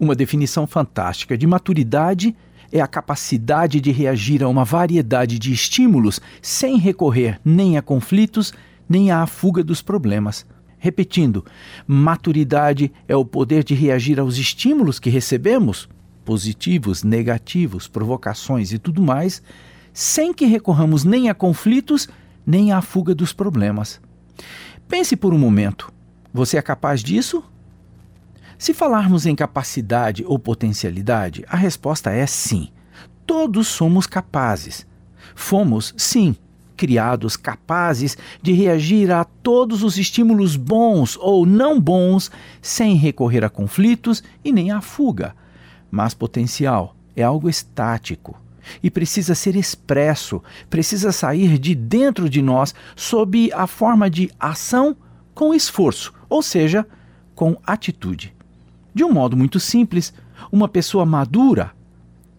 Uma definição fantástica de maturidade é a capacidade de reagir a uma variedade de estímulos sem recorrer nem a conflitos nem à fuga dos problemas. Repetindo, maturidade é o poder de reagir aos estímulos que recebemos, positivos, negativos, provocações e tudo mais, sem que recorramos nem a conflitos nem à fuga dos problemas. Pense por um momento: você é capaz disso? Se falarmos em capacidade ou potencialidade, a resposta é sim. Todos somos capazes. Fomos, sim, criados capazes de reagir a todos os estímulos bons ou não bons sem recorrer a conflitos e nem à fuga. Mas potencial é algo estático e precisa ser expresso, precisa sair de dentro de nós sob a forma de ação com esforço, ou seja, com atitude. De um modo muito simples, uma pessoa madura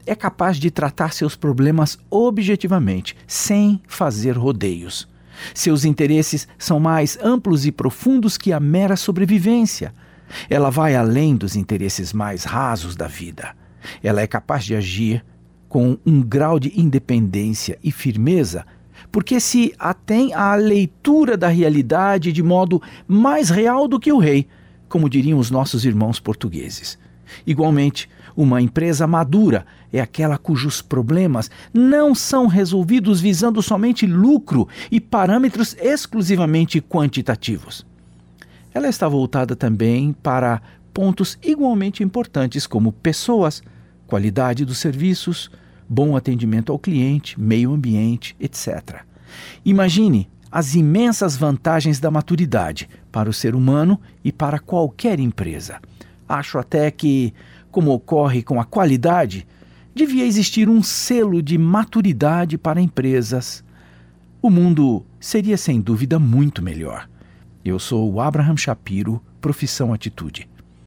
é capaz de tratar seus problemas objetivamente, sem fazer rodeios. Seus interesses são mais amplos e profundos que a mera sobrevivência. Ela vai além dos interesses mais rasos da vida. Ela é capaz de agir com um grau de independência e firmeza, porque se atém à leitura da realidade de modo mais real do que o rei, como diriam os nossos irmãos portugueses. Igualmente, uma empresa madura é aquela cujos problemas não são resolvidos visando somente lucro e parâmetros exclusivamente quantitativos. Ela está voltada também para pontos igualmente importantes como pessoas, qualidade dos serviços, bom atendimento ao cliente, meio ambiente, etc. Imagine as imensas vantagens da maturidade para o ser humano e para qualquer empresa. Acho até que, como ocorre com a qualidade, devia existir um selo de maturidade para empresas. O mundo seria sem dúvida muito melhor. Eu sou o Abraham Shapiro, profissão Atitude.